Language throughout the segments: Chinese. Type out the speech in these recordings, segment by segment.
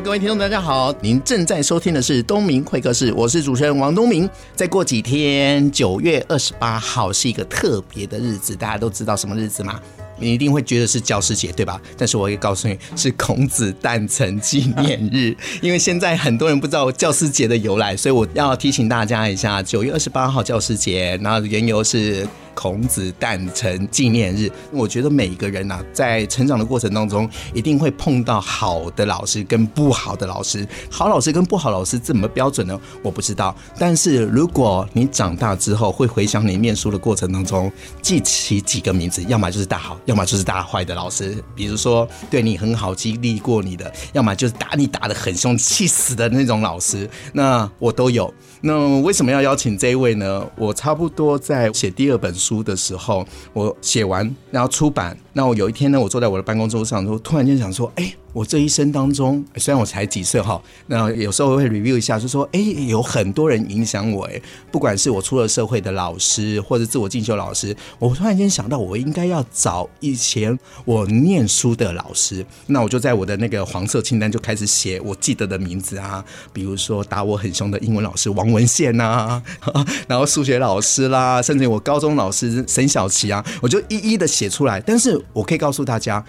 各位听众，大家好！您正在收听的是东明会客室，我是主持人王东明。再过几天，九月二十八号是一个特别的日子，大家都知道什么日子吗？你一定会觉得是教师节，对吧？但是我也告诉你是孔子诞辰纪念日，因为现在很多人不知道教师节的由来，所以我要提醒大家一下：九月二十八号教师节，然后缘由是。孔子诞辰纪念日，我觉得每一个人呐、在成长的过程当中，一定会碰到好的老师跟不好的老师。好老师跟不好老师怎么标准呢？我不知道。但是如果你长大之后会回想你念书的过程当中，记起几个名字，要么就是大好，要么就是大坏的老师。比如说对你很好、激励过你的，要么就是打你打得很凶、气死的那种老师。那我都有。那为什么要邀请这一位呢？我差不多在写第二本书书的时候，我写完然后出版。那我有一天呢，我坐在我的办公桌上，突然间想说，哎。我这一生当中，虽然我才几岁哈，那有时候会 review 一下，就说，哎，有很多人影响我，哎，不管是我出了社会的老师，或者自我进修老师，我突然间想到，我应该要找以前我念书的老师，那我就在我的那个黄色清单就开始写我记得的名字啊，比如说打我很凶的英文老师王文宪呐，然后数学老师啦，甚至我高中老师沈小琪啊，我就一一的写出来，但是我可以告诉大家。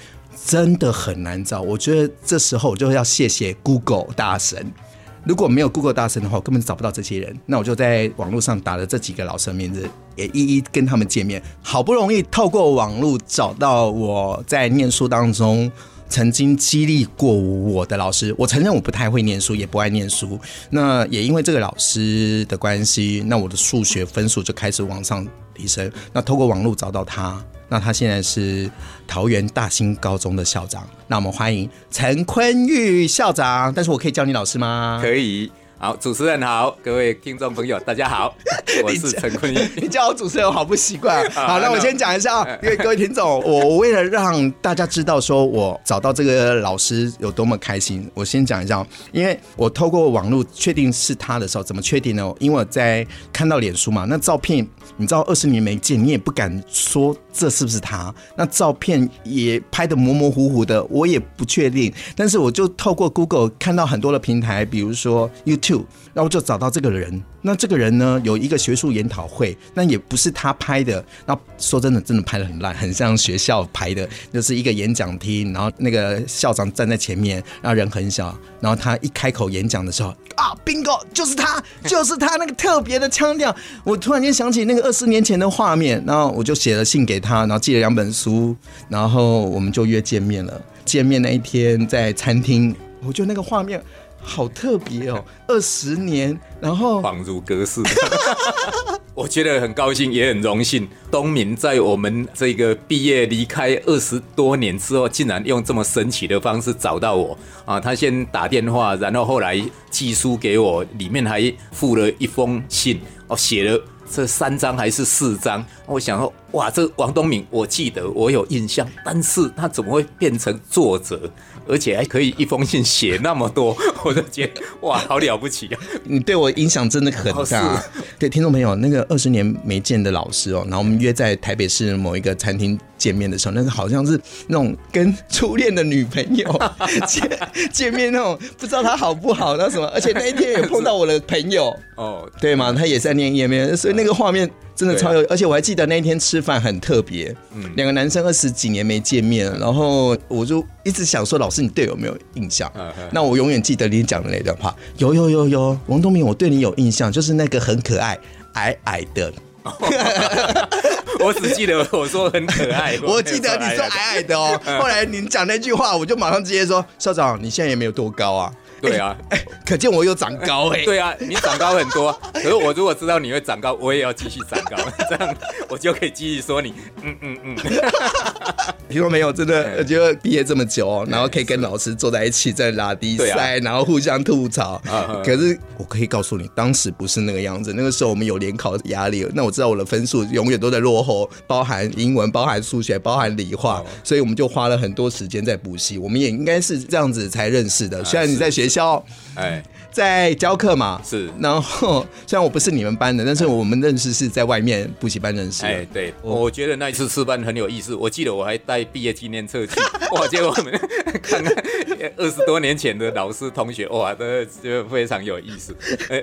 真的很难找，我觉得这时候我就要谢谢 Google 大神。如果没有 Google 大神的话，我根本找不到这些人。那我就在网络上打了这几个老师的名字，也一一跟他们见面。好不容易透过网络找到我在念书当中曾经激励过我的老师。我承认我不太会念书，也不爱念书。那也因为这个老师的关系，那我的数学分数就开始往上提升。那透过网络找到他。那他现在是桃园大兴高中的校长。那我们欢迎陈坤玉校长。但是我可以叫你老师吗？可以。好，主持人好，各位听众朋友，大家好，我是陈坤玉。你叫我主持人，我好不习惯。好，那我先讲一下啊，因为各位听众，我为了让大家知道说我找到这个老师有多么开心，我先讲一下，因为我透过网络确定是他的时候，怎么确定呢？因为我在看到脸书嘛，那照片，你知道二十年没见，你也不敢说这是不是他，那照片也拍的模模糊糊的，我也不确定。但是我就透过 Google 看到很多的平台，比如说 YouTube。然后就找到这个人。那这个人呢，有一个学术研讨会，那也不是他拍的。那说真的，真的拍的很烂，很像学校拍的，就是一个演讲厅，然后那个校长站在前面，然后人很小，然后他一开口演讲的时候，啊，bingo，就是他，就是他那个特别的腔调。我突然间想起那个二十年前的画面，然后我就写了信给他，然后寄了两本书，然后我们就约见面了。见面那一天在餐厅，我觉得那个画面。好特别哦，二十年，然后恍如隔世。我觉得很高兴，也很荣幸。东明在我们这个毕业离开二十多年之后，竟然用这么神奇的方式找到我啊！他先打电话，然后后来寄书给我，里面还附了一封信，哦，写了这三张还是四张？我想说，哇，这王东明，我记得我有印象，但是他怎么会变成作者？而且还可以一封信写那么多，我就觉得哇，好了不起啊！你对我影响真的很大。对听众朋友，那个二十年没见的老师哦，然后我们约在台北市某一个餐厅见面的时候，那个好像是那种跟初恋的女朋友 见见面那种，不知道他好不好，那什么？而且那一天也碰到我的朋友哦，对吗？他也在念 EMBA，所以那个画面。真的超有，而且我还记得那一天吃饭很特别，两个男生二十几年没见面，然后我就一直想说，老师你对我有没有印象？那我永远记得你讲的那段话，有有有有，王东明，我对你有印象，就是那个很可爱矮矮的，我只记得我说很可爱，我记得你说矮矮的。哦，后来你讲那句话，我就马上直接说，校长你现在也没有多高啊。对啊，欸欸、可见我有长高哎、欸。对啊，你长高很多。可是我如果知道你会长高，我也要继续长高，这样我就可以继续说你，嗯嗯嗯。听说没有？真的，我觉得毕业这么久，然后可以跟老师坐在一起在拉低赛，然后互相吐槽。可是我可以告诉你，当时不是那个样子。那个时候我们有联考压力，那我知道我的分数永远都在落后，包含英文、包含数学、包含理化，所以我们就花了很多时间在补习。我们也应该是这样子才认识的。虽然你在学校，哎。在教课嘛，是。然后虽然我不是你们班的，但是我们认识是在外面补习班认识。哎，对，我觉得那一次吃饭很有意思。我记得我还带毕业纪念册去，哇，结果我们看看二十多年前的老师同学，哇，都就非常有意思。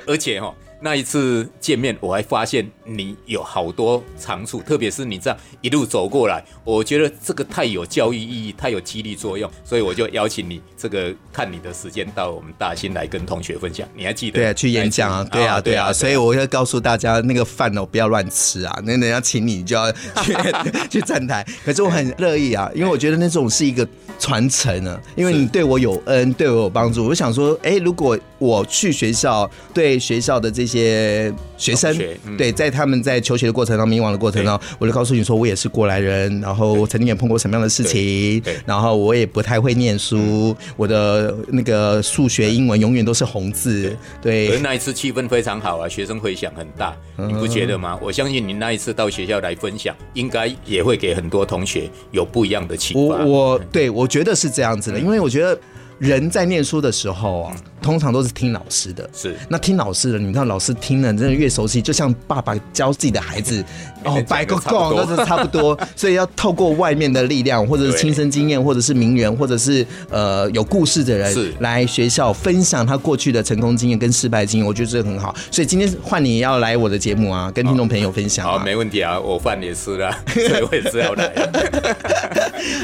而且哈。那一次见面，我还发现你有好多长处，特别是你这样一路走过来，我觉得这个太有教育意义，太有激励作用，所以我就邀请你这个看你的时间到我们大兴来跟同学分享。你还记得？对啊，去演讲啊，对啊，对啊。所以我要告诉大家，那个饭哦不要乱吃啊，那人家请你就要去 去站台。可是我很乐意啊，因为我觉得那种是一个传承呢，因为你对我有恩，对我有帮助。我想说，哎，如果我去学校，对学校的这些。些学生对，在他们在求学的过程当中、迷惘的过程当中，我就告诉你说，我也是过来人，然后我曾经也碰过什么样的事情，然后我也不太会念书，嗯、我的那个数学、英文永远都是红字。对，而那一次气氛非常好啊，学生回响很大，你不觉得吗？嗯、我相信你那一次到学校来分享，应该也会给很多同学有不一样的启发。我，我对我觉得是这样子的，因为我觉得。人在念书的时候啊，通常都是听老师的。是，那听老师的，你看老师听了，真的越熟悉，就像爸爸教自己的孩子，哦，摆个够都是差不多。所以要透过外面的力量，或者是亲身经验，或者是名人，或者是呃有故事的人，是来学校分享他过去的成功经验跟失败经验，我觉得这个很好。所以今天换你要来我的节目啊，跟听众朋友分享。好，没问题啊，我饭也吃了，所以我也是要来。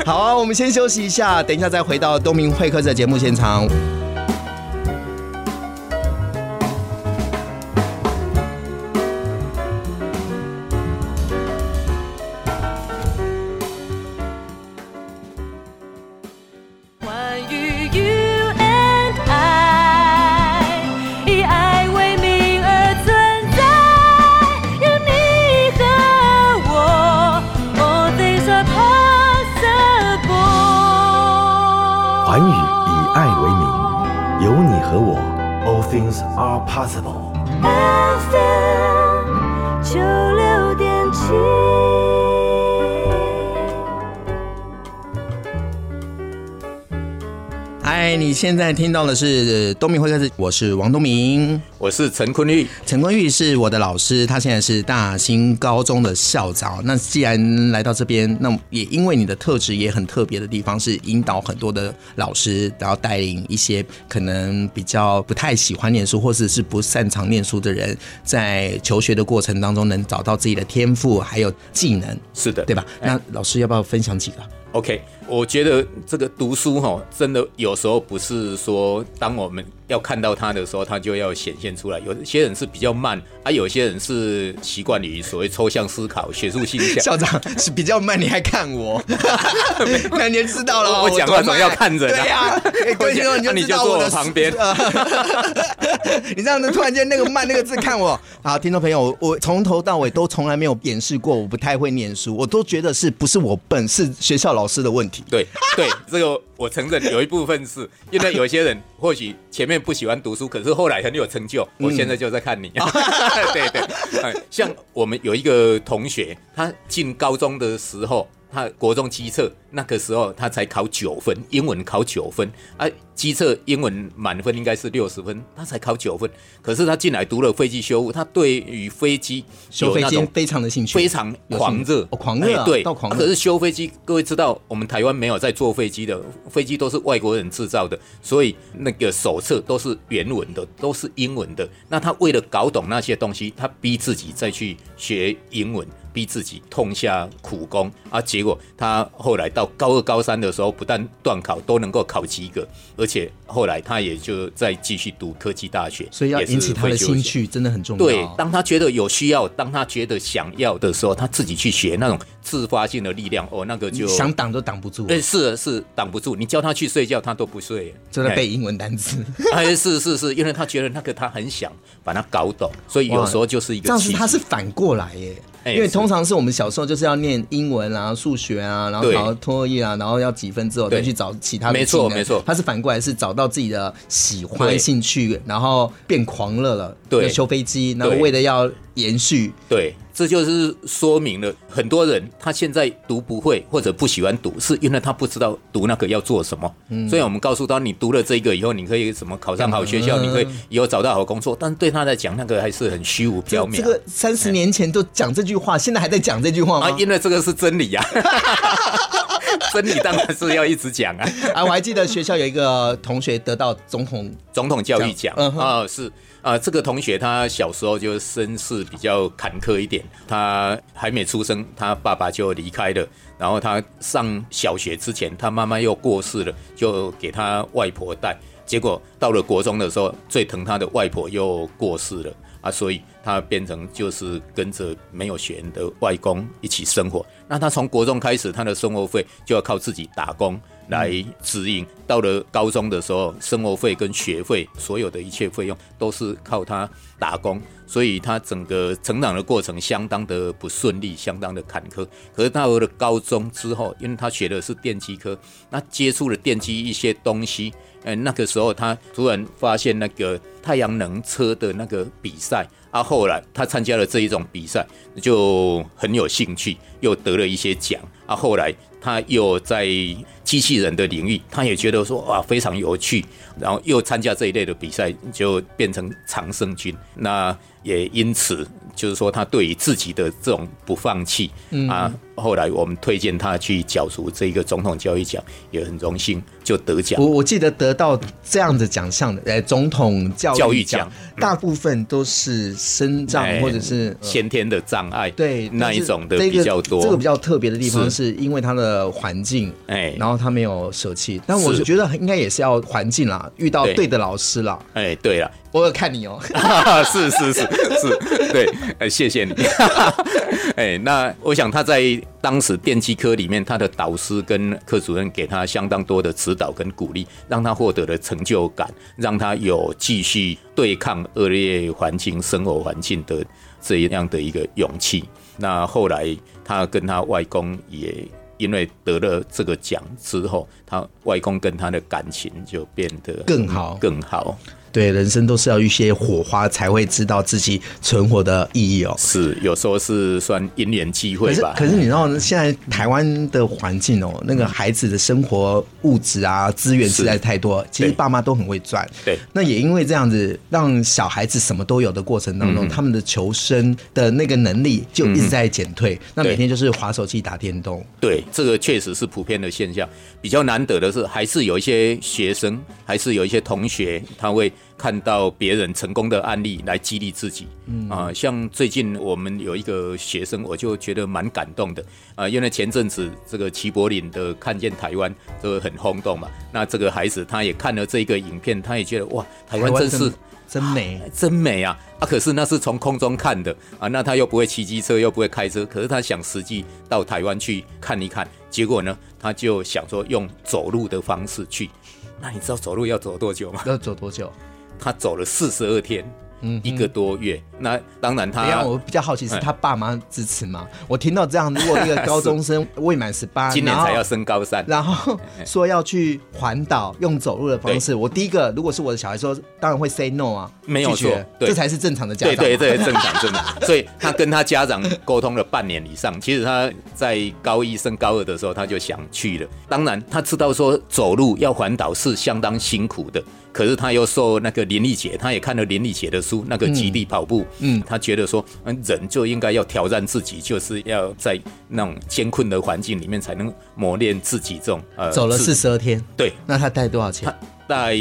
好啊，我们先休息一下，等一下再回到东明会客的节目现场。在听到的是东明会客室，我是王东明，我是陈坤玉，陈坤玉是我的老师，他现在是大兴高中的校长。那既然来到这边，那也因为你的特质也很特别的地方，是引导很多的老师，然后带领一些可能比较不太喜欢念书或者是不擅长念书的人，在求学的过程当中能找到自己的天赋还有技能。是的，对吧？那老师要不要分享几个？OK，我觉得这个读书哈，真的有时候不是说当我们。要看到他的时候，他就要显现出来。有些人是比较慢，啊，有些人是习惯于所谓抽象思考、学术性。校长是比较慢，你还看我？那你就知道了。我讲话总要看着。对呀，过去后你就坐我旁边。你这样子突然间那个慢那个字看我。好，听众朋友，我从头到尾都从来没有掩饰过，我不太会念书，我都觉得是不是我笨，是学校老师的问题。对对，这个我承认有一部分是因为有些人或许前面。不喜欢读书，可是后来很有成就。我现在就在看你，嗯、对对，像我们有一个同学，他进高中的时候，他国中七测那个时候他才考九分，英文考九分啊。机测英文满分应该是六十分，他才考九分。可是他进来读了飞机修护，他对于飞机修飞机非常的兴趣，非常狂热，哦，狂热、啊，对，到狂热。可是修飞机，各位知道，我们台湾没有在做飞机的，飞机都是外国人制造的，所以那个手册都是原文的，都是英文的。那他为了搞懂那些东西，他逼自己再去学英文，逼自己痛下苦功啊。结果他后来到。到高二、高三的时候，不但段考都能够考及格，而且后来他也就再继续读科技大学。所以要引起他的兴趣，真的很重要。对，当他觉得有需要，当他觉得想要的时候，他自己去学那种自发性的力量，哦，那个就想挡都挡不住。对，是是挡不住。你叫他去睡觉，他都不睡，就在背英文单词。哎，是是是，因为他觉得那个他很想把它搞懂，所以有时候就是一个。这样是他是反过来耶。因为通常是我们小时候就是要念英文啊、数学啊，然后考托业啊，然后要几分之后再去找其他的。没错没错，他是反过来是找到自己的喜欢兴趣，然后变狂热了。对，修飞机，然后为了要延续。对。这就是说明了很多人他现在读不会或者不喜欢读，是因为他不知道读那个要做什么。嗯，所以我们告诉他，你读了这个以后，你可以什么考上好学校，你可以以后找到好工作。但对他来讲，那个还是很虚无缥缈。这个三十年前都讲这句话，现在还在讲这句话吗？啊，因为这个是真理呀，真理当然是要一直讲啊。啊，我还记得学校有一个同学得到总统总统教育奖啊，是。啊，这个同学他小时候就身世比较坎坷一点，他还没出生，他爸爸就离开了。然后他上小学之前，他妈妈又过世了，就给他外婆带。结果到了国中的时候，最疼他的外婆又过世了啊，所以他变成就是跟着没有血缘的外公一起生活。那他从国中开始，他的生活费就要靠自己打工。来指引，到了高中的时候，生活费跟学费，所有的一切费用都是靠他打工，所以他整个成长的过程相当的不顺利，相当的坎坷。可是到了高中之后，因为他学的是电机科，那接触了电机一些东西，嗯，那个时候他突然发现那个太阳能车的那个比赛，啊，后来他参加了这一种比赛，就很有兴趣，又得了一些奖，啊，后来。他又在机器人的领域，他也觉得说哇非常有趣，然后又参加这一类的比赛，就变成常胜军。那也因此，就是说他对于自己的这种不放弃嗯啊。后来我们推荐他去角逐这个总统教育奖，也很荣幸就得奖。我我记得得到这样的奖项的，呃，总统教育奖，大部分都是身障或者是先天的障碍，对那一种的比较多。这个比较特别的地方是因为他的环境，哎，然后他没有舍弃。但我觉得应该也是要环境啦，遇到对的老师啦。哎，对了，我有看你哦，是是是是，对，哎，谢谢你。哎，那我想他在。当时电机科里面，他的导师跟科主任给他相当多的指导跟鼓励，让他获得了成就感，让他有继续对抗恶劣环境、生活环境的这样的一个勇气。那后来他跟他外公也因为得了这个奖之后，他外公跟他的感情就变得更好，更好。对，人生都是要一些火花，才会知道自己存活的意义哦。是，有时候是算因缘机会吧。可是，可是你知道，现在台湾的环境哦，那个孩子的生活物质啊，资源实在是太多，其实爸妈都很会赚。对。那也因为这样子，让小孩子什么都有的过程当中，嗯、他们的求生的那个能力就一直在减退。嗯、那每天就是滑手机、打电动。对，这个确实是普遍的现象。比较难得的是，还是有一些学生，还是有一些同学，他会。看到别人成功的案例来激励自己，嗯。啊，像最近我们有一个学生，我就觉得蛮感动的。啊，因为前阵子这个齐柏林的看见台湾都很轰动嘛，那这个孩子他也看了这个影片，他也觉得哇，台湾真是 真美，真美啊！啊，可是那是从空中看的。啊，那他又不会骑机车，又不会开车，可是他想实际到台湾去看一看，结果呢，他就想说用走路的方式去，那你知道走路要走多久吗？要走多久？他走了四十二天。嗯，一个多月。那当然他，他我比较好奇是他爸妈支持吗？我听到这样，如果一个高中生未满十八，今年才要升高三，然后说要去环岛用走路的方式，我第一个如果是我的小孩说，当然会 say no 啊，没有错，这才是正常的家长，对对对，正常正常。所以他跟他家长沟通了半年以上，其实他在高一升高二的时候他就想去了。当然他知道说走路要环岛是相当辛苦的，可是他又受那个林立姐，他也看了林立姐的书，那个极地跑步，嗯，他觉得说，嗯，人就应该要挑战自己，就是要在那种艰困的环境里面才能磨练自己这种呃。走了四十二天，对，那他带多少钱？带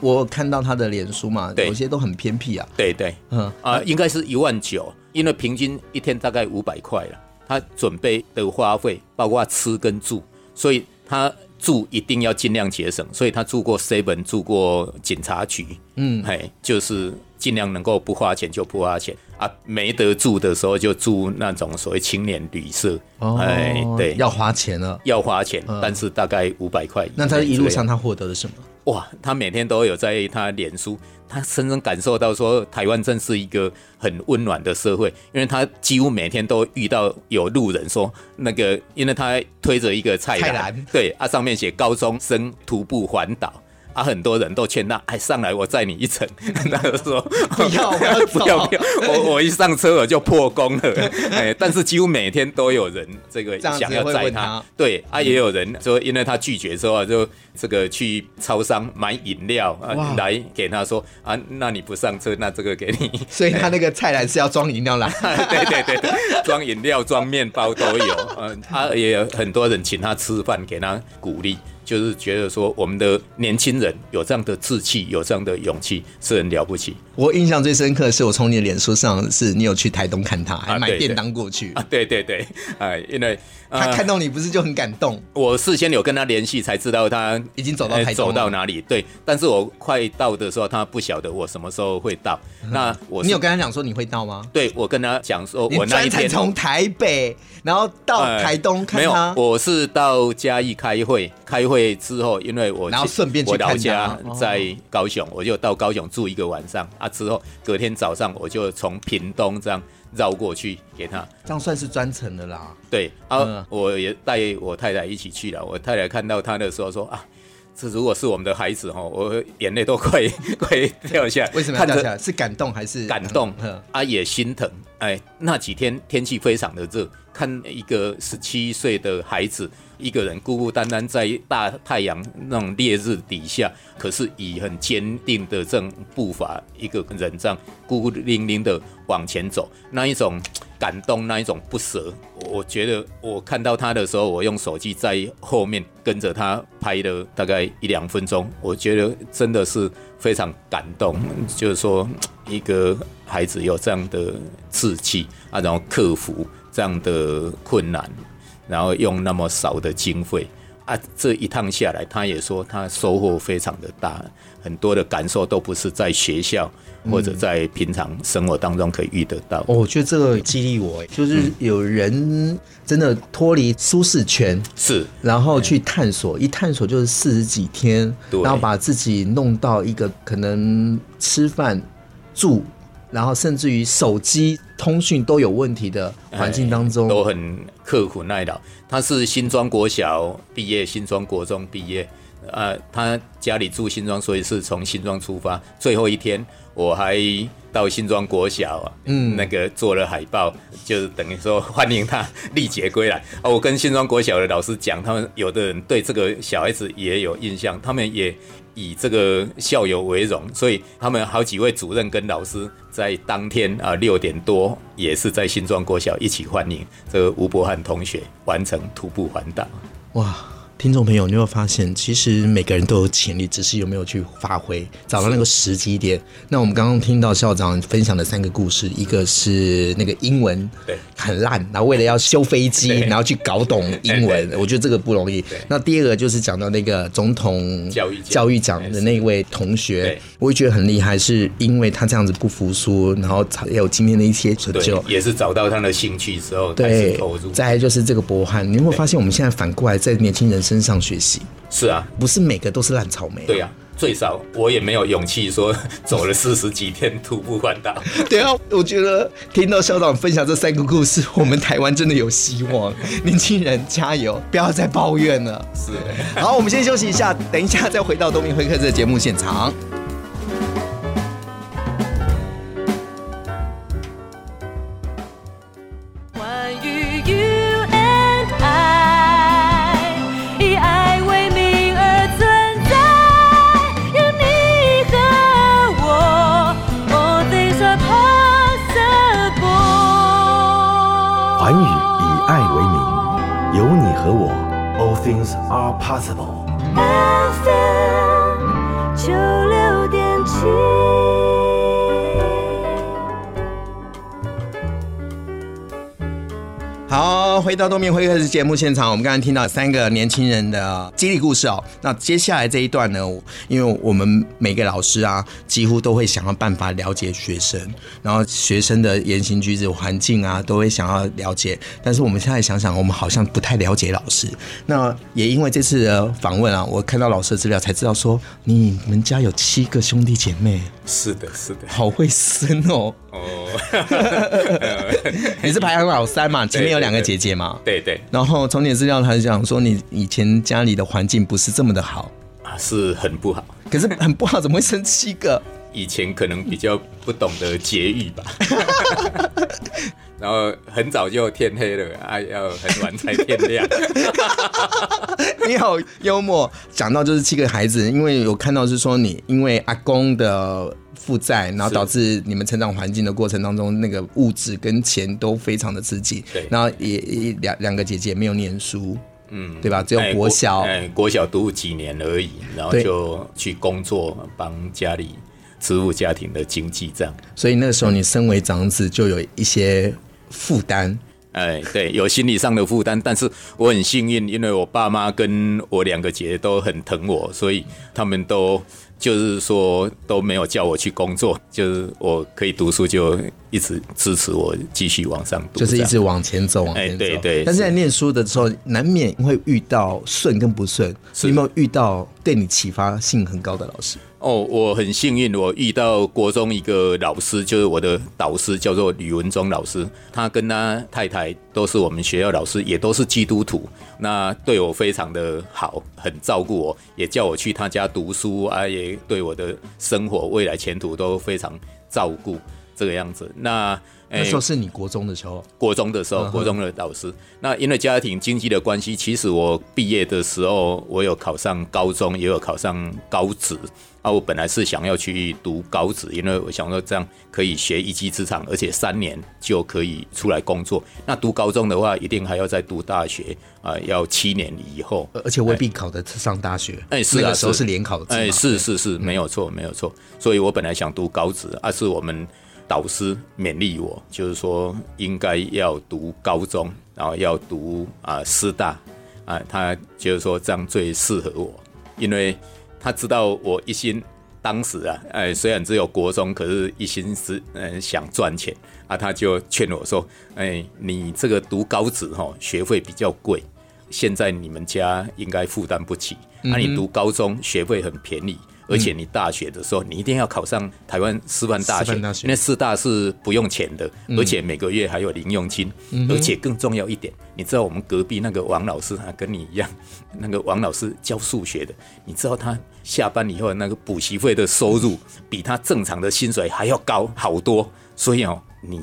我看到他的脸书嘛，有些都很偏僻啊。对对，嗯啊、呃，应该是一万九，因为平均一天大概五百块了。他准备的花费包括吃跟住。所以他住一定要尽量节省，所以他住过 seven，住过警察局，嗯，嘿，就是尽量能够不花钱就不花钱啊，没得住的时候就住那种所谓青年旅社，哦，哎，对，要花钱了，要花钱，嗯、但是大概五百块。那他一路上他获得了什么？哇，他每天都有在他脸书，他深深感受到说，台湾真是一个很温暖的社会，因为他几乎每天都遇到有路人说，那个，因为他推着一个菜篮，菜对，啊，上面写高中生徒步环岛。啊、很多人都劝他，哎，上来我载你一程。他就说 不要，不要，不要，不要。我我一上车我就破功了。哎，但是几乎每天都有人这个想要载他。对，啊，也有人说，因为他拒绝之后，就这个去超商买饮料啊来给他说啊，那你不上车，那这个给你。所以他那个菜篮是要装 饮料来。对对对对，装饮料、装面包都有。嗯，他也有很多人请他吃饭，给他鼓励。就是觉得说，我们的年轻人有这样的志气，有这样的勇气，是很了不起。我印象最深刻的是，我从你的脸书上，是你有去台东看他，还买便当过去。啊，对对对，哎，因为、呃、他看到你不是就很感动。我事先有跟他联系，才知道他已经走到台东，走到哪里。对，但是我快到的时候，他不晓得我什么时候会到。嗯、那我你有跟他讲说你会到吗？对，我跟他讲说，我那一天从台北，然后到台东看他。呃、没有，我是到嘉义开会，开会之后，因为我然后顺便去我老家在高雄，我就到高雄住一个晚上啊，之后隔。天早上我就从屏东这样绕过去给他，这样算是专程的啦。对啊，嗯、我也带我太太一起去了。我太太看到他的时候说啊，这如果是我们的孩子哈，我眼泪都快 快掉下来。为什么要掉下来？是感动还是感动？啊，也心疼。哎，那几天天气非常的热，看一个十七岁的孩子。一个人孤孤单单在大太阳那种烈日底下，可是以很坚定的这种步伐，一个人这样孤孤零零的往前走，那一种感动，那一种不舍，我觉得我看到他的时候，我用手机在后面跟着他拍了大概一两分钟，我觉得真的是非常感动，就是说一个孩子有这样的志气啊，然后克服这样的困难。然后用那么少的经费啊，这一趟下来，他也说他收获非常的大，很多的感受都不是在学校或者在平常生活当中可以遇得到。哦，我觉得这个激励我，就是有人真的脱离舒适圈，是，然后去探索，一探索就是四十几天，然后把自己弄到一个可能吃饭住。然后甚至于手机通讯都有问题的环境当中，都很刻苦耐劳。他是新庄国小毕业，新庄国中毕业。呃，他家里住新庄，所以是从新庄出发。最后一天，我还到新庄国小，嗯，那个做了海报，就是等于说欢迎他历劫归来。哦，我跟新庄国小的老师讲，他们有的人对这个小孩子也有印象，他们也。以这个校友为荣，所以他们好几位主任跟老师在当天啊六点多也是在新庄国小一起欢迎这个吴伯汉同学完成徒步环岛。哇！听众朋友，你有没有发现，其实每个人都有潜力，只是有没有去发挥，找到那个时机点。那我们刚刚听到校长分享的三个故事，一个是那个英文很烂，然后为了要修飞机，然后去搞懂英文，我觉得这个不容易。那第二个就是讲到那个总统教育教育奖的那位同学，我也觉得很厉害，是因为他这样子不服输，然后才有今天的一些成就，也是找到他的兴趣之后开始投入。再来就是这个博汉，你有没有发现我们现在反过来在年轻人身上学习？是啊，不是每个都是烂草莓。对啊，最少我也没有勇气说走了四十几天徒步环岛。对啊，我觉得听到校长分享这三个故事，我们台湾真的有希望。年轻人加油，不要再抱怨了。是，好，我们先休息一下，等一下再回到东明会客这个节目现场。到东明会客室节目现场，我们刚刚听到三个年轻人的激励故事哦。那接下来这一段呢，因为我们每个老师啊，几乎都会想要办法了解学生，然后学生的言行举止、环境啊，都会想要了解。但是我们现在想想，我们好像不太了解老师。那也因为这次的访问啊，我看到老师的资料才知道说，你们家有七个兄弟姐妹。是的，是的，好会生哦。哦，你是排行老三嘛？前面有两个姐姐嘛？对对。然后从你的资料，他就讲说你以前家里的环境不是这么的好啊，是很不好。可是很不好，怎么会生七个？以前可能比较不懂得节育吧。然后很早就天黑了，啊，要很晚才天亮。你好幽默，讲到就是七个孩子，因为有看到是说你因为阿公的负债，然后导致你们成长环境的过程当中，那个物质跟钱都非常的刺激。对，然后也两两个姐姐没有念书，嗯，对吧？只有国小，哎，国，国小读几年而已，然后就去工作，帮家里支付家庭的经济这样。所以那时候你身为长子，就有一些。负担，哎，对，有心理上的负担，但是我很幸运，因为我爸妈跟我两个姐姐都很疼我，所以他们都就是说都没有叫我去工作，就是我可以读书，就一直支持我继续往上读，就是一直往前走，往前走。哎，对对。但是在念书的时候，难免会遇到顺跟不顺，你有没有遇到对你启发性很高的老师？哦，我很幸运，我遇到国中一个老师，就是我的导师，叫做吕文忠老师。他跟他太太都是我们学校老师，也都是基督徒。那对我非常的好，很照顾我，也叫我去他家读书啊，也对我的生活未来前途都非常照顾，这个样子。那那时候是你国中的时候，国中的时候，国中的导师。那因为家庭经济的关系，其实我毕业的时候，我有考上高中，也有考上高职。啊，我本来是想要去读高职，因为我想说这样可以学一技之长，而且三年就可以出来工作。那读高中的话，一定还要再读大学啊，要七年以后，而且未必考得上大学。哎，是啊，那个时候是联考制。哎，是是是，没有错，没有错。所以我本来想读高职，而是我们导师勉励我，就是说应该要读高中，然后要读啊师大啊，他就是说这样最适合我，因为。他知道我一心当时啊，哎，虽然只有国中，可是一心是嗯想赚钱啊，他就劝我说，哎，你这个读高职哈，学费比较贵，现在你们家应该负担不起，那、啊、你读高中学费很便宜。而且你大学的时候，你一定要考上台湾师范大学，因为师大是不用钱的，而且每个月还有零用金。而且更重要一点，你知道我们隔壁那个王老师啊，跟你一样，那个王老师教数学的，你知道他下班以后那个补习费的收入比他正常的薪水还要高好多，所以哦，你。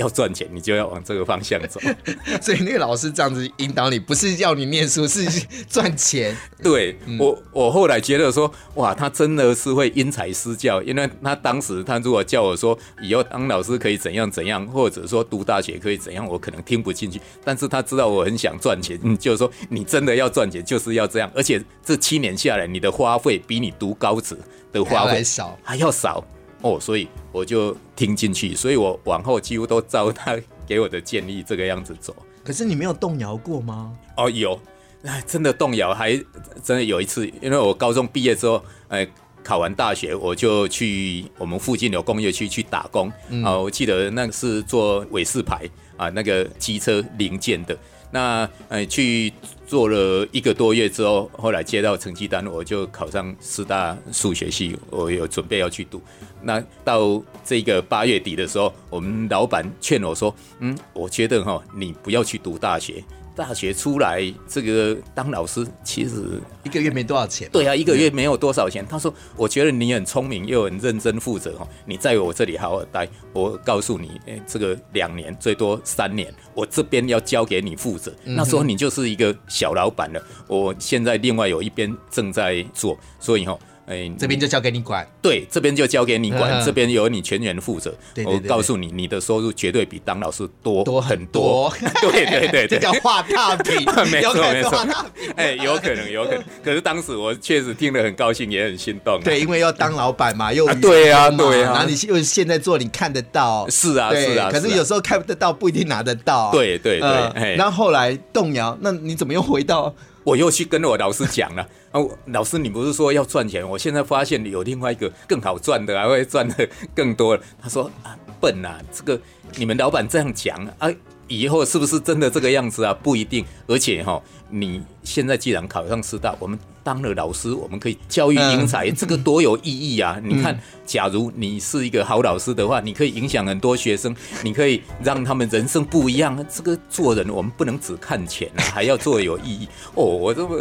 要赚钱，你就要往这个方向走。所以那个老师这样子引导你，不是要你念书，是 赚钱。对、嗯、我，我后来觉得说，哇，他真的是会因材施教，因为他当时他如果叫我说以后当老师可以怎样怎样，或者说读大学可以怎样，我可能听不进去。但是他知道我很想赚钱，嗯，就是说你真的要赚钱，就是要这样。而且这七年下来，你的花费比你读高职的花费少，还要少。哦，所以我就听进去，所以我往后几乎都照他给我的建议这个样子走。可是你没有动摇过吗？哦，有，哎，真的动摇，还真的有一次，因为我高中毕业之后，哎，考完大学，我就去我们附近有工业区去打工啊、嗯哦。我记得那个是做伟士牌啊，那个机车零件的。那呃，去做了一个多月之后，后来接到成绩单，我就考上师大数学系，我有准备要去读。那到这个八月底的时候，我们老板劝我说：“嗯，我觉得哈，你不要去读大学。”大学出来，这个当老师其实一个月没多少钱。对啊，一个月没有多少钱。他说：“我觉得你很聪明又很认真负责哈，你在我这里好好待。我告诉你，哎，这个两年最多三年，我这边要交给你负责。那时候你就是一个小老板了。我现在另外有一边正在做，所以哈。”哎，这边就交给你管。对，这边就交给你管，嗯、这边由你全权负责。我告诉你，你的收入绝对比当老师多多很多。对对对，这叫画大饼，没 错没错。哎、欸，有可能有可能。可是当时我确实听得很高兴，也很心动、啊。对，因为要当老板嘛，又对啊对啊，然后你又现在做，你看得到。是啊是啊。可是有时候看得到，不一定拿得到。对对对。呃、然后后来动摇，那你怎么又回到？我又去跟我老师讲了。哦，老师，你不是说要赚钱？我现在发现有另外一个更好赚的，还会赚的更多。他说啊，笨啊，这个你们老板这样讲啊。以后是不是真的这个样子啊？不一定。而且哈，你现在既然考上师大，我们当了老师，我们可以教育英才，嗯、这个多有意义啊！嗯、你看，假如你是一个好老师的话，你可以影响很多学生，你可以让他们人生不一样。这个做人，我们不能只看钱啊，还要做有意义。哦，我这么，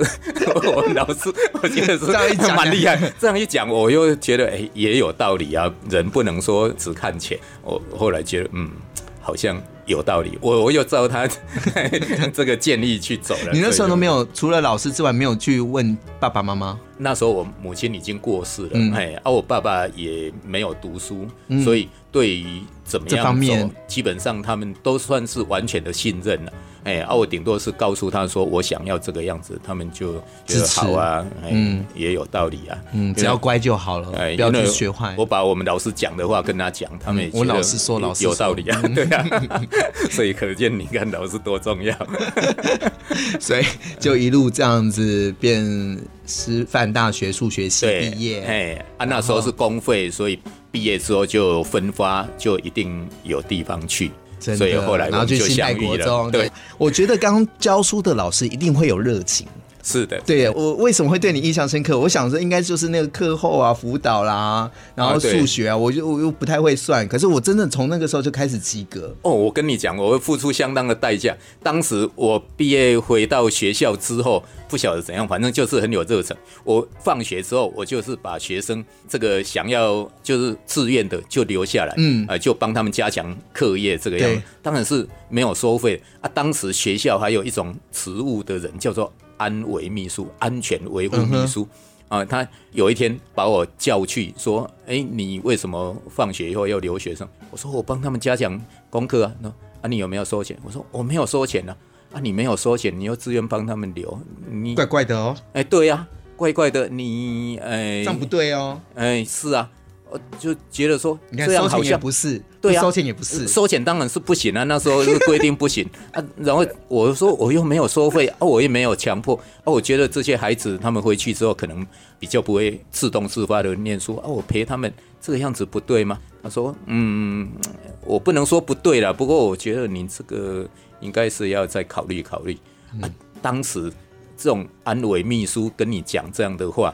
我老师，我觉得是蛮厉害。这样一讲，我又觉得哎，也有道理啊。人不能说只看钱。我后来觉得，嗯，好像。有道理，我我又照他 这个建议去走了。你那时候都没有，除了老师之外，没有去问爸爸妈妈？那时候我母亲已经过世了，哎、嗯，而、啊、我爸爸也没有读书，嗯、所以对于怎么样这方面，基本上他们都算是完全的信任了。哎，啊，我顶多是告诉他说我想要这个样子，他们就觉得好啊，嗯，也有道理啊，嗯，只要乖就好了，哎，不要去学坏。我把我们老师讲的话跟他讲，他们也我老师说老师有道理啊，对啊，所以可见你看老师多重要，所以就一路这样子变师范大学数学系毕业，哎，啊，那时候是公费，所以毕业之后就分发，就一定有地方去。所以后来，然后就新泰国中。对，我觉得刚教书的老师一定会有热情。是的，对，我为什么会对你印象深刻？我想说应该就是那个课后啊辅导啦，然后数学啊，我就我又不太会算，可是我真的从那个时候就开始及格。哦，我跟你讲，我会付出相当的代价。当时我毕业回到学校之后，不晓得怎样，反正就是很有热忱。我放学之后，我就是把学生这个想要就是自愿的就留下来，嗯，呃，就帮他们加强课业这个样子。当然是没有收费啊。当时学校还有一种职务的人叫做。安维秘书，安全维护秘书，啊，他有一天把我叫去说：“哎，你为什么放学以后要留学生？”我说：“我帮他们加强功课啊。”那啊，你有没有收钱？我说：“我没有收钱呢。”啊，你没有收钱，你又自愿帮他们留，你怪怪的哦。哎，对呀，怪怪的，你哎，这样不对哦。哎，是啊。我就觉得说，你看这样好像不是，对啊，收钱也不是，收钱当然是不行啊，那时候是规定不行 啊。然后我说我又没有收费啊，我又没有强迫啊。我觉得这些孩子他们回去之后可能比较不会自动自发的念书啊。我陪他们这个样子不对吗？他说，嗯，我不能说不对了，不过我觉得你这个应该是要再考虑考虑啊。当时这种安委秘书跟你讲这样的话。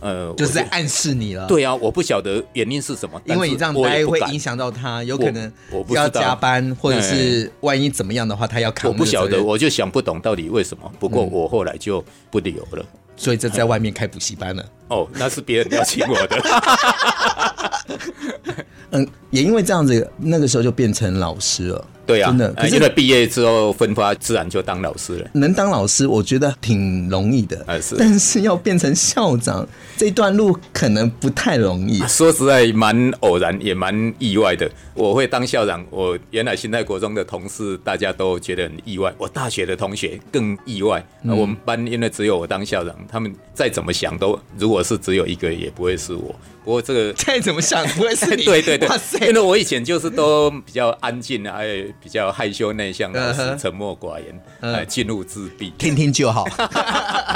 呃，就是在暗示你了。对啊，我不晓得原因是什么，因为你这样待会影响到他，有可能要加班，或者是万一怎么样的话，他要扛。我不晓得，我就想不懂到底为什么。不过我后来就不留了，所以就在外面开补习班了。哦，那是别人邀请我的。嗯，也因为这样子，那个时候就变成老师了。对啊，真的，可是因为毕业之后分发，自然就当老师了。能当老师，我觉得挺容易的。是，但是要变成校长，这段路可能不太容易。说实在，蛮偶然，也蛮意外的。我会当校长，我原来新泰国中的同事大家都觉得很意外，我大学的同学更意外。嗯、我们班因为只有我当校长，他们再怎么想都，如果是只有一个，也不会是我。不过这个再怎么想不会是你。对对对，因为我以前就是都比较安静啊，还有。比较害羞内向，老实沉默寡言，呃，进入自闭，听听就好，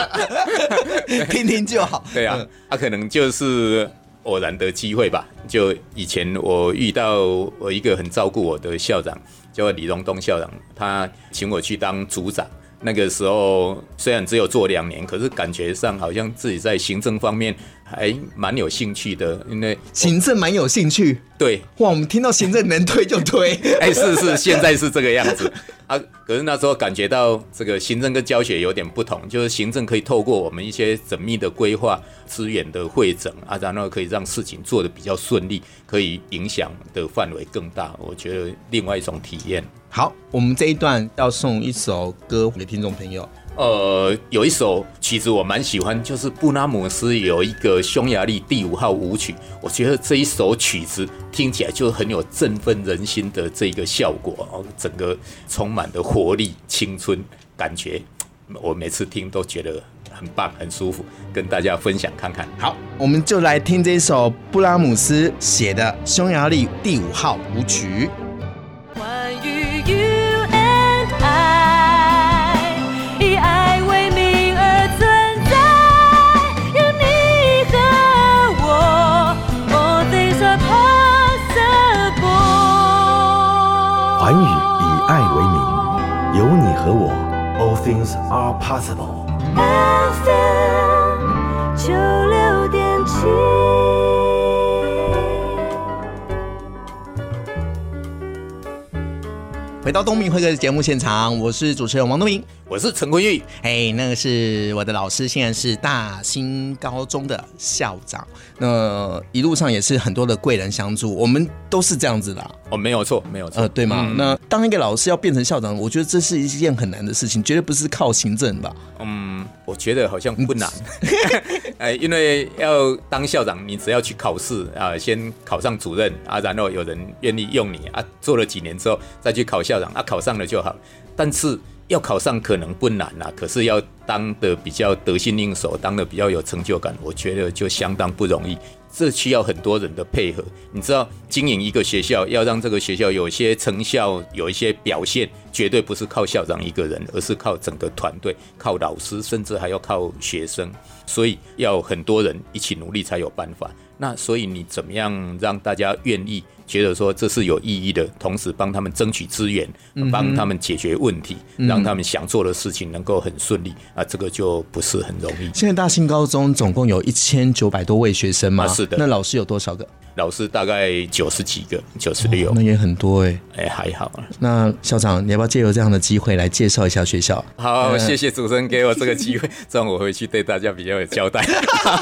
听听就好。对啊，他、啊、可能就是偶然的机会吧。就以前我遇到我一个很照顾我的校长，叫李荣东校长，他请我去当组长。那个时候虽然只有做两年，可是感觉上好像自己在行政方面还蛮有兴趣的，因为行政蛮有兴趣。对，哇，我们听到行政能推就推，哎，是是，现在是这个样子啊。可是那时候感觉到这个行政跟教学有点不同，就是行政可以透过我们一些缜密的规划、资源的汇整啊，然后可以让事情做得比较顺利，可以影响的范围更大。我觉得另外一种体验。好，我们这一段要送一首歌给听众朋友，呃，有一首曲子我蛮喜欢，就是布拉姆斯有一个匈牙利第五号舞曲，我觉得这一首曲子听起来就很有振奋人心的这个效果，哦，整个充满的活力、青春感觉，我每次听都觉得很棒、很舒服，跟大家分享看看。好，我们就来听这首布拉姆斯写的匈牙利第五号舞曲。things are possible。FM 九六点七。 回到东明会客的节目现场，我是主持人王东明，我是陈坤玉。哎，那个是我的老师，现在是大兴高中的校长。那一路上也是很多的贵人相助，我们都是这样子的、啊。哦，没有错，没有错，呃，对吗？嗯、那当一个老师要变成校长，我觉得这是一件很难的事情，绝对不是靠行政吧？嗯，我觉得好像不难。哎，因为要当校长，你只要去考试啊，先考上主任啊，然后有人愿意用你啊，做了几年之后再去考校。校长啊，考上了就好，但是要考上可能不难啊，可是要当的比较得心应手，当的比较有成就感，我觉得就相当不容易。这需要很多人的配合。你知道，经营一个学校，要让这个学校有一些成效，有一些表现，绝对不是靠校长一个人，而是靠整个团队，靠老师，甚至还要靠学生。所以要很多人一起努力才有办法。那所以你怎么样让大家愿意觉得说这是有意义的，同时帮他们争取资源，帮他们解决问题，嗯、让他们想做的事情能够很顺利啊，这个就不是很容易。现在大兴高中总共有一千九百多位学生吗？啊、是的。那老师有多少个？老师大概九十几个，九十六，那也很多哎、欸，哎、欸、还好啊。那校长，你要不要借由这样的机会来介绍一下学校？好，谢谢主持人给我这个机会，这样我回去对大家比较有交代。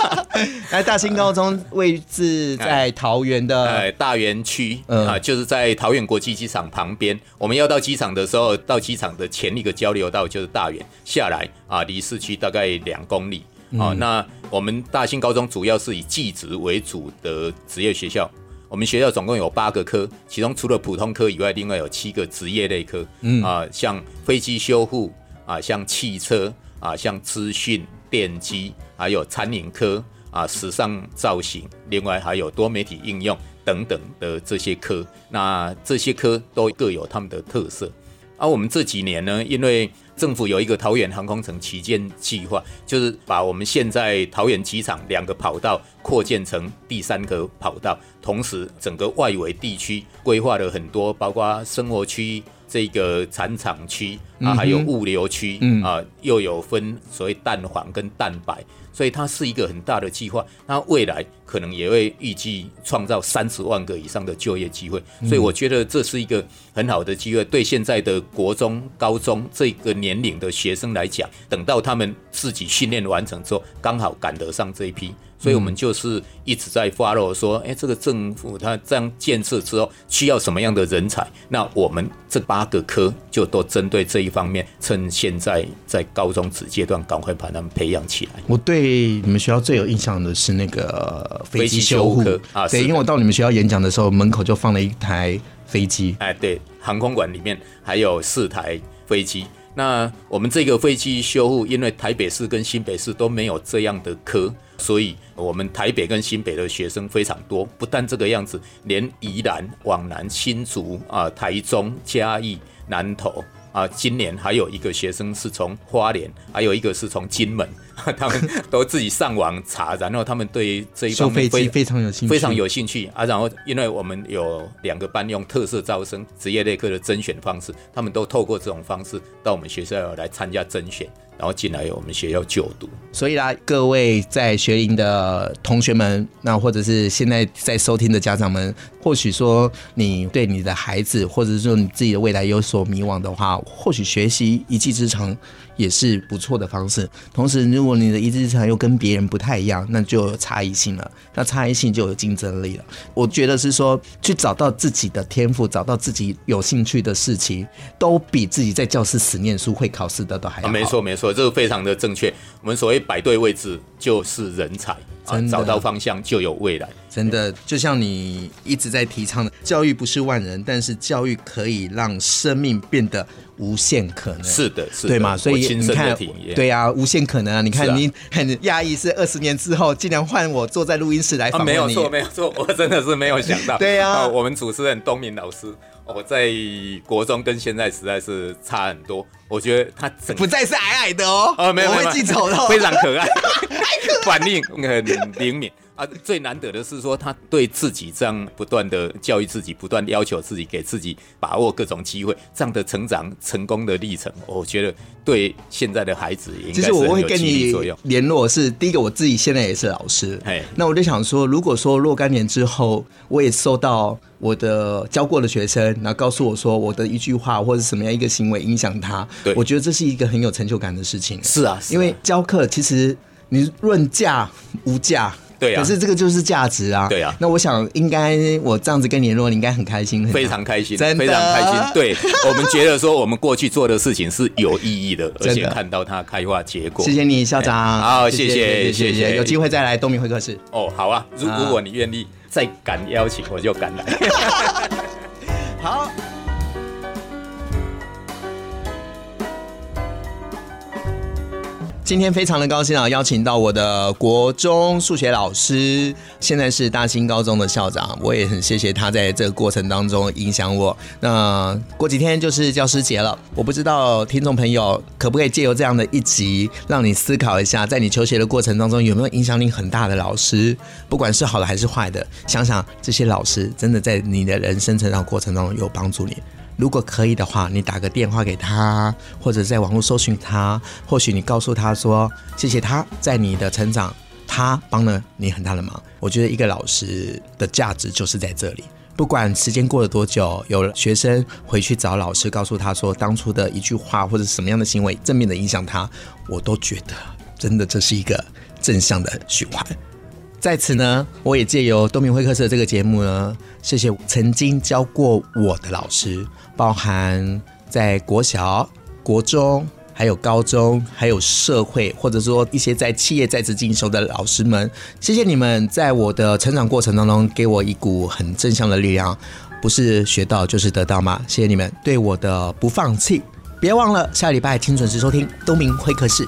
来，大兴高中位置在桃园的呃大园区，啊，就是在桃园国际机场旁边。我们要到机场的时候，到机场的前一个交流道就是大园，下来啊，离市区大概两公里。好，那我们大兴高中主要是以技职为主的职业学校。我们学校总共有八个科，其中除了普通科以外，另外有七个职业类科。嗯啊，像飞机修护啊，像汽车啊，像资讯电机，还有餐饮科啊，时尚造型，另外还有多媒体应用等等的这些科。那这些科都各有他们的特色。而、啊、我们这几年呢，因为政府有一个桃园航空城旗舰计划，就是把我们现在桃园机场两个跑道扩建成第三个跑道，同时整个外围地区规划了很多，包括生活区、这个产厂区啊，还有物流区啊，又有分所谓蛋黄跟蛋白。所以它是一个很大的计划，那未来可能也会预计创造三十万个以上的就业机会，所以我觉得这是一个很好的机会，对现在的国中、高中这个年龄的学生来讲，等到他们自己训练完成之后，刚好赶得上这一批。所以，我们就是一直在 follow 说，哎，这个政府它这样建设之后，需要什么样的人才？那我们这八个科就都针对这一方面，趁现在在高中职阶段，赶快把他们培养起来。我对你们学校最有印象的是那个飞机修护科啊，对，因为我到你们学校演讲的时候，门口就放了一台飞机。哎，对，航空馆里面还有四台飞机。那我们这个飞机修护，因为台北市跟新北市都没有这样的科。所以，我们台北跟新北的学生非常多，不但这个样子，连宜兰往南、新竹啊、台中、嘉义、南投啊，今年还有一个学生是从花莲，还有一个是从金门，他们都自己上网查，然后他们对这一方面非非常有兴趣，非常有兴趣啊。然后，因为我们有两个班用特色招生、职业类科的甄选方式，他们都透过这种方式到我们学校来参加甄选。然后进来我们学校就读，所以啦，各位在学龄的同学们，那或者是现在在收听的家长们，或许说你对你的孩子，或者是说你自己的未来有所迷惘的话，或许学习一技之长也是不错的方式。同时，如果你的一技之长又跟别人不太一样，那就有差异性了。那差异性就有竞争力了。我觉得是说，去找到自己的天赋，找到自己有兴趣的事情，都比自己在教室死念书会考试的都还好。没错没错，这个非常的正确。我们所谓摆对位置就是人才，啊，找到方向就有未来。真的，就像你一直在提倡的，教育不是万人，但是教育可以让生命变得无限可能。是的，是的，对嘛？所以你看，对啊，无限可能啊！你看，你很讶异，是二十年之后，竟然换我坐在录音室来访问你。没有错，没有错，我真的是没有想到。对啊，我们主持人东明老师，我在国中跟现在实在是差很多。我觉得他不再是矮矮的哦，呃，没有，我会记仇的，非常可爱，反应很灵敏。啊，最难得的是说，他对自己这样不断的教育自己，不断要求自己，给自己把握各种机会，这样的成长成功的历程，我觉得对现在的孩子应该是有激励作用。其实我会跟你联络是第一个，我自己现在也是老师，哎，那我就想说，如果说若干年之后，我也受到我的教过的学生，然后告诉我说我的一句话或者什么样一个行为影响他，对，我觉得这是一个很有成就感的事情。是啊，因为教课其实你论价无价。对啊，可是这个就是价值啊。对啊，那我想应该我这样子跟你联络，你应该很开心，非常开心，真的非常开心。对，我们觉得说我们过去做的事情是有意义的，而且看到它开花结果。谢谢你，校长。好，谢谢，谢谢。有机会再来东明会客室。哦，好啊，如如果你愿意再敢邀请，我就敢来。好。今天非常的高兴啊，邀请到我的国中数学老师，现在是大兴高中的校长，我也很谢谢他在这个过程当中影响我。那过几天就是教师节了，我不知道听众朋友可不可以借由这样的一集，让你思考一下，在你求学的过程当中有没有影响力很大的老师，不管是好的还是坏的，想想这些老师真的在你的人生成长过程当中有帮助你。如果可以的话，你打个电话给他，或者在网络搜寻他，或许你告诉他说：“谢谢他在你的成长，他帮了你很大的忙。”我觉得一个老师的价值就是在这里。不管时间过了多久，有学生回去找老师，告诉他说当初的一句话或者什么样的行为正面的影响他，我都觉得真的这是一个正向的循环。在此呢，我也借由东明会客室这个节目呢，谢谢曾经教过我的老师，包含在国小、国中，还有高中，还有社会，或者说一些在企业在职进修的老师们，谢谢你们在我的成长过程当中给我一股很正向的力量，不是学到就是得到吗？谢谢你们对我的不放弃，别忘了下礼拜请准时收听东明会客室。